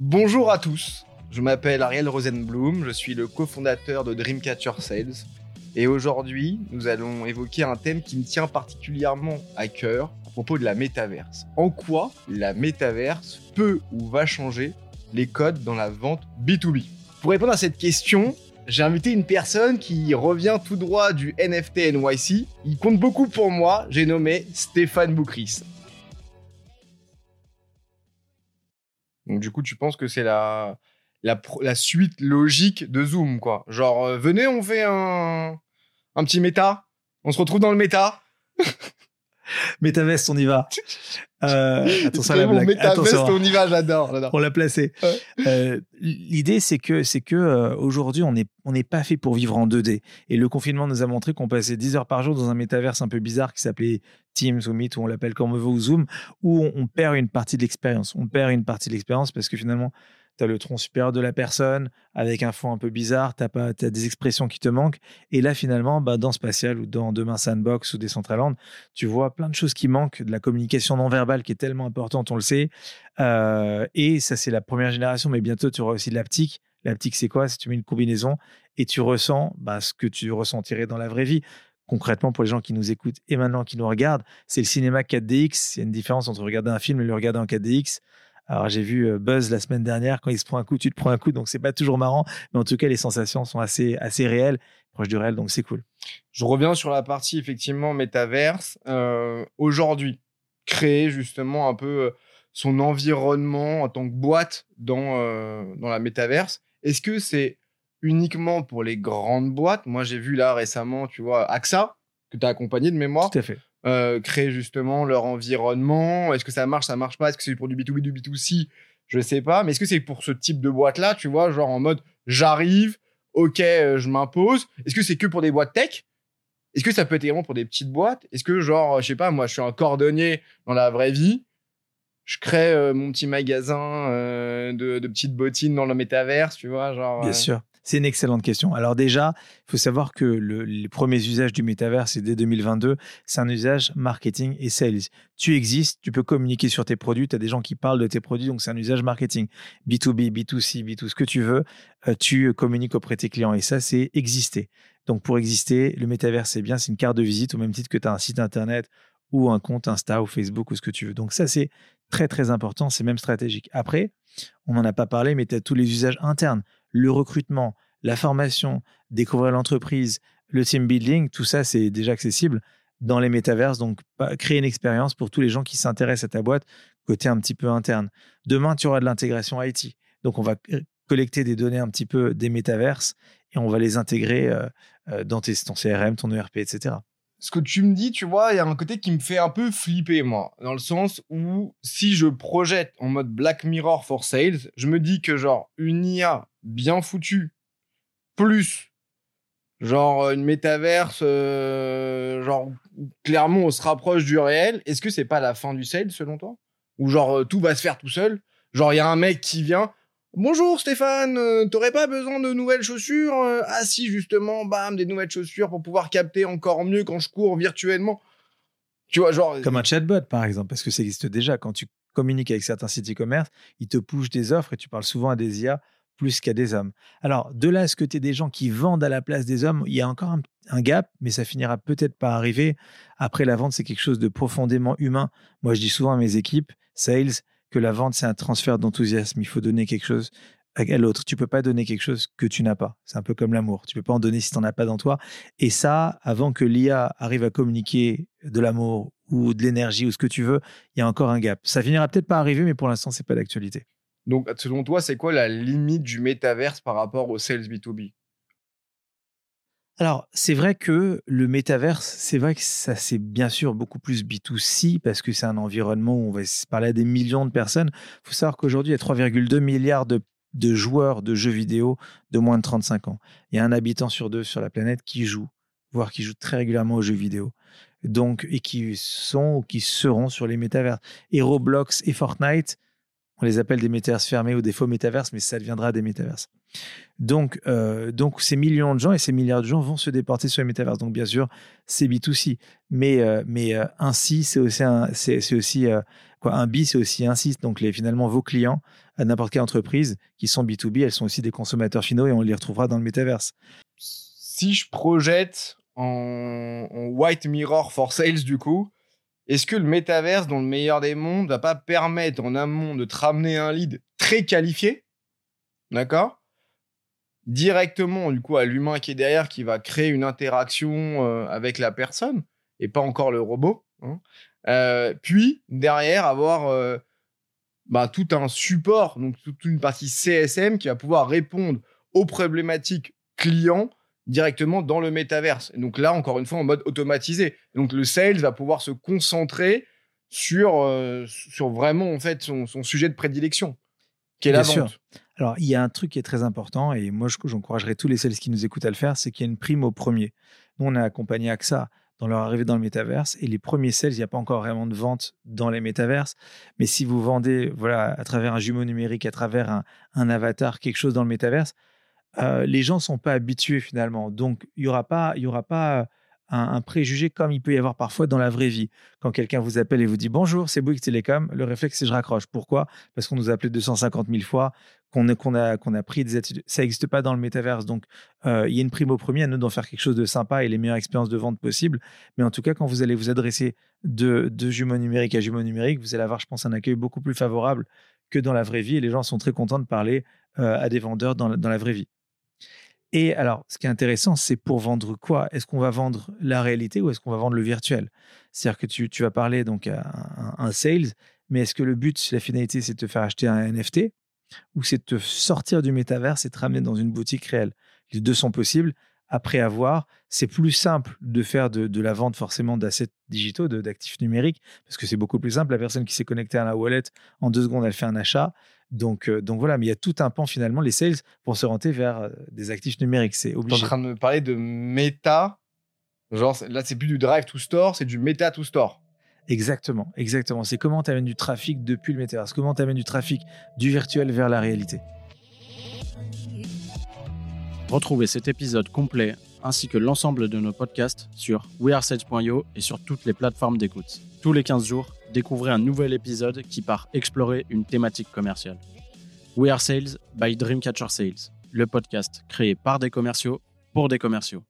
Bonjour à tous, je m'appelle Ariel Rosenblum, je suis le cofondateur de Dreamcatcher Sales et aujourd'hui nous allons évoquer un thème qui me tient particulièrement à cœur à propos de la métaverse. En quoi la métaverse peut ou va changer les codes dans la vente B2B Pour répondre à cette question, j'ai invité une personne qui revient tout droit du NFT NYC. Il compte beaucoup pour moi, j'ai nommé Stéphane Boukris. Donc du coup, tu penses que c'est la, la, suite logique de Zoom, quoi. Genre, euh, venez, on fait un, un petit méta. On se retrouve dans le méta. Métavest, on y va. Euh, attention à la blague. Métavest, on y va, j'adore. On l'a placé. Euh, L'idée, c'est que, c'est que euh, aujourd'hui, on n'est on n'est pas fait pour vivre en 2D. Et le confinement nous a montré qu'on passait 10 heures par jour dans un métaverse un peu bizarre qui s'appelait Teams ou Meet, ou on l'appelle comme on veut, ou Zoom, où on, on perd une partie de l'expérience. On perd une partie de l'expérience parce que finalement, tu as le tronc supérieur de la personne avec un fond un peu bizarre, tu as, des expressions qui te manquent. Et là, finalement, bah, dans Spatial ou dans Demain Sandbox ou Decentraland, tu vois plein de choses qui manquent, de la communication non verbale qui est tellement importante, on le sait. Euh, et ça, c'est la première génération, mais bientôt, tu auras aussi de l'aptique. L'aptique, c'est quoi? Si tu mets une combinaison et tu ressens bah, ce que tu ressentirais dans la vraie vie concrètement pour les gens qui nous écoutent et maintenant qui nous regardent, c'est le cinéma 4DX. Il y a une différence entre regarder un film et le regarder en 4DX. Alors j'ai vu euh, Buzz la semaine dernière, quand il se prend un coup, tu te prends un coup, donc c'est pas toujours marrant, mais en tout cas les sensations sont assez, assez réelles, proches du réel, donc c'est cool. Je reviens sur la partie effectivement métaverse. Euh, Aujourd'hui, créer justement un peu euh, son environnement en tant que boîte dans, euh, dans la métaverse, est-ce que c'est uniquement pour les grandes boîtes? Moi j'ai vu là récemment, tu vois, AXA, que tu as accompagné de mémoire. Tout à fait. Euh, créer justement leur environnement Est-ce que ça marche, ça marche pas? Est-ce que c'est pour du B2B, du B2C Je sais pas. Mais est-ce que c'est pour ce type de boîte-là, tu vois, genre en mode j'arrive, ok, euh, je m'impose Est-ce que c'est que pour des boîtes tech? Est-ce que ça peut être également pour des petites boîtes? Est-ce que, genre, je sais pas, moi, je suis un cordonnier dans la vraie vie je crée euh, mon petit magasin de, de, petites bottines dans le métaverse, tu vois, genre. Bien sûr. C'est une excellente question. Alors déjà, il faut savoir que les premiers usages du métavers, c'est dès 2022, c'est un usage marketing et sales. Tu existes, tu peux communiquer sur tes produits, tu as des gens qui parlent de tes produits, donc c'est un usage marketing. B2B, B2C, B2, ce que tu veux, euh, tu communiques auprès de tes clients et ça, c'est exister. Donc pour exister, le métavers, c'est bien, c'est une carte de visite au même titre que tu as un site internet ou un compte Insta ou Facebook ou ce que tu veux. Donc ça, c'est très très important, c'est même stratégique. Après, on n'en a pas parlé, mais tu as tous les usages internes le recrutement, la formation, découvrir l'entreprise, le team building, tout ça, c'est déjà accessible dans les métaverses. Donc, créer une expérience pour tous les gens qui s'intéressent à ta boîte, côté un petit peu interne. Demain, tu auras de l'intégration IT. Donc, on va collecter des données un petit peu des métaverses et on va les intégrer euh, euh, dans tes, ton CRM, ton ERP, etc ce que tu me dis, tu vois, il y a un côté qui me fait un peu flipper, moi. Dans le sens où, si je projette en mode Black Mirror for Sales, je me dis que, genre, une IA bien foutue, plus, genre, une métaverse, euh, genre, clairement, on se rapproche du réel, est-ce que c'est pas la fin du sales, selon toi? Ou, genre, euh, tout va se faire tout seul? Genre, il y a un mec qui vient, Bonjour Stéphane, euh, t'aurais pas besoin de nouvelles chaussures euh Ah si justement, bam, des nouvelles chaussures pour pouvoir capter encore mieux quand je cours virtuellement. Tu vois, genre comme un chatbot par exemple, parce que ça existe déjà. Quand tu communiques avec certains sites e-commerce, ils te poussent des offres et tu parles souvent à des IA plus qu'à des hommes. Alors de là à ce que tu es des gens qui vendent à la place des hommes, il y a encore un, un gap, mais ça finira peut-être par arriver. Après la vente, c'est quelque chose de profondément humain. Moi, je dis souvent à mes équipes, sales, que la vente, c'est un transfert d'enthousiasme. Il faut donner quelque chose à l'autre. Tu peux pas donner quelque chose que tu n'as pas. C'est un peu comme l'amour. Tu peux pas en donner si tu n'en as pas dans toi. Et ça, avant que l'IA arrive à communiquer de l'amour ou de l'énergie ou ce que tu veux, il y a encore un gap. Ça finira peut-être pas arriver, mais pour l'instant, c'est pas d'actualité. Donc, selon toi, c'est quoi la limite du métaverse par rapport au sales B2B alors, c'est vrai que le métaverse, c'est vrai que ça, c'est bien sûr beaucoup plus B2C parce que c'est un environnement où on va parler à des millions de personnes. Il faut savoir qu'aujourd'hui, il y a 3,2 milliards de, joueurs de jeux vidéo de moins de 35 ans. Il y a un habitant sur deux sur la planète qui joue, voire qui joue très régulièrement aux jeux vidéo. Donc, et qui sont ou qui seront sur les métavers. Et Roblox et Fortnite On les appelle des métaverses fermés ou des faux métaverses, mais ça deviendra des métaverses. Donc, euh, donc ces millions de gens et ces milliards de gens vont se déporter sur les métaverses. Donc, bien sûr, c'est B2C. Mais, euh, mais euh, ainsi, c'est aussi un, c'est, aussi, quoi, un B, c'est aussi un C. Donc, les, finalement, vos clients à n'importe quelle entreprise qui sont B2B, elles sont aussi des consommateurs finaux et on les retrouvera dans le métaverse. Si je projette en white mirror for sales, du coup, est-ce que le métaverse, dans le meilleur des mondes, va pas permettre en amont de te ramener un lead très qualifié, d'accord Directement, du coup, à l'humain qui est derrière, qui va créer une interaction euh, avec la personne, et pas encore le robot. Hein. Euh, puis, derrière, avoir euh, bah, tout un support, donc toute une partie CSM qui va pouvoir répondre aux problématiques clients directement dans le métaverse. Et donc là, encore une fois, en mode automatisé. donc le sales va pouvoir se concentrer sur, euh, sur vraiment en fait son, sujet de prédilection, qui est la vente. Alors, il y a un truc qui est très important, et moi, j'encouragerais tous les sales qui nous écoutent à le faire, c'est qu'il y a une prime au premier. Nous, on a accompagné AXA dans leur arrivée dans le métaverse, et les premiers sales, il n'y a pas encore vraiment de vente dans les métaverses, mais si vous vendez voilà, à travers un jumeau numérique, à travers un, un avatar, quelque chose dans le métaverse, euh, les gens sont pas habitués finalement. Donc, il n'y aura pas, y aura pas un, préjugé comme il peut y avoir parfois dans la vraie vie. Quand quelqu'un vous appelle et vous dit bonjour, c'est Bouygues Télécom, le réflexe c'est je raccroche. Pourquoi? Parce qu'on nous a appelé 250 000 fois, qu'on a, qu'on a pris des attitudes. Ça n'existe pas dans le métaverse. Donc, euh, il y a une prime au premier à nous d'en faire quelque chose de sympa et les meilleures expériences de vente possibles. Mais en tout cas, quand vous allez vous adresser de, de jumeaux numériques à jumeaux numériques, vous allez avoir, je pense, un accueil beaucoup plus favorable que dans la vraie vie. Les gens sont très contents de parler euh, à des vendeurs dans la vraie vie. Et alors, ce qui est intéressant, c'est pour vendre quoi? Est-ce qu'on va vendre la réalité ou est-ce qu'on va vendre le virtuel? C'est-à-dire que tu, vas parler donc à un, sales, mais est-ce que le but, la finalité, c'est de te faire acheter un NFT ou c'est de te sortir du métavers et te ramener dans une boutique réelle? Les deux sont possibles. Après avoir, c'est plus simple de faire de, la vente forcément d'assets digitaux, d'actifs numériques, parce que c'est beaucoup plus simple. La personne qui s'est connectée à la wallet, en deux secondes, elle fait un achat. Donc, euh, donc voilà, mais il y a tout un pan finalement. Les sales vont se renter vers euh, des actifs numériques. C'est obligé. Tu es en train de me parler de méta. Genre, là, c'est plus du drive to store, c'est du méta to store. Exactement, exactement. C'est comment tu amènes du trafic depuis le métaverse, comment tu amènes du trafic du virtuel vers la réalité. Retrouvez cet épisode complet ainsi que l'ensemble de nos podcasts sur wearesales.io et sur toutes les plateformes d'écoute. Tous les 15 jours, découvrez un nouvel épisode qui part explorer une thématique commerciale. We Are Sales by Dreamcatcher Sales, le podcast créé par des commerciaux pour des commerciaux.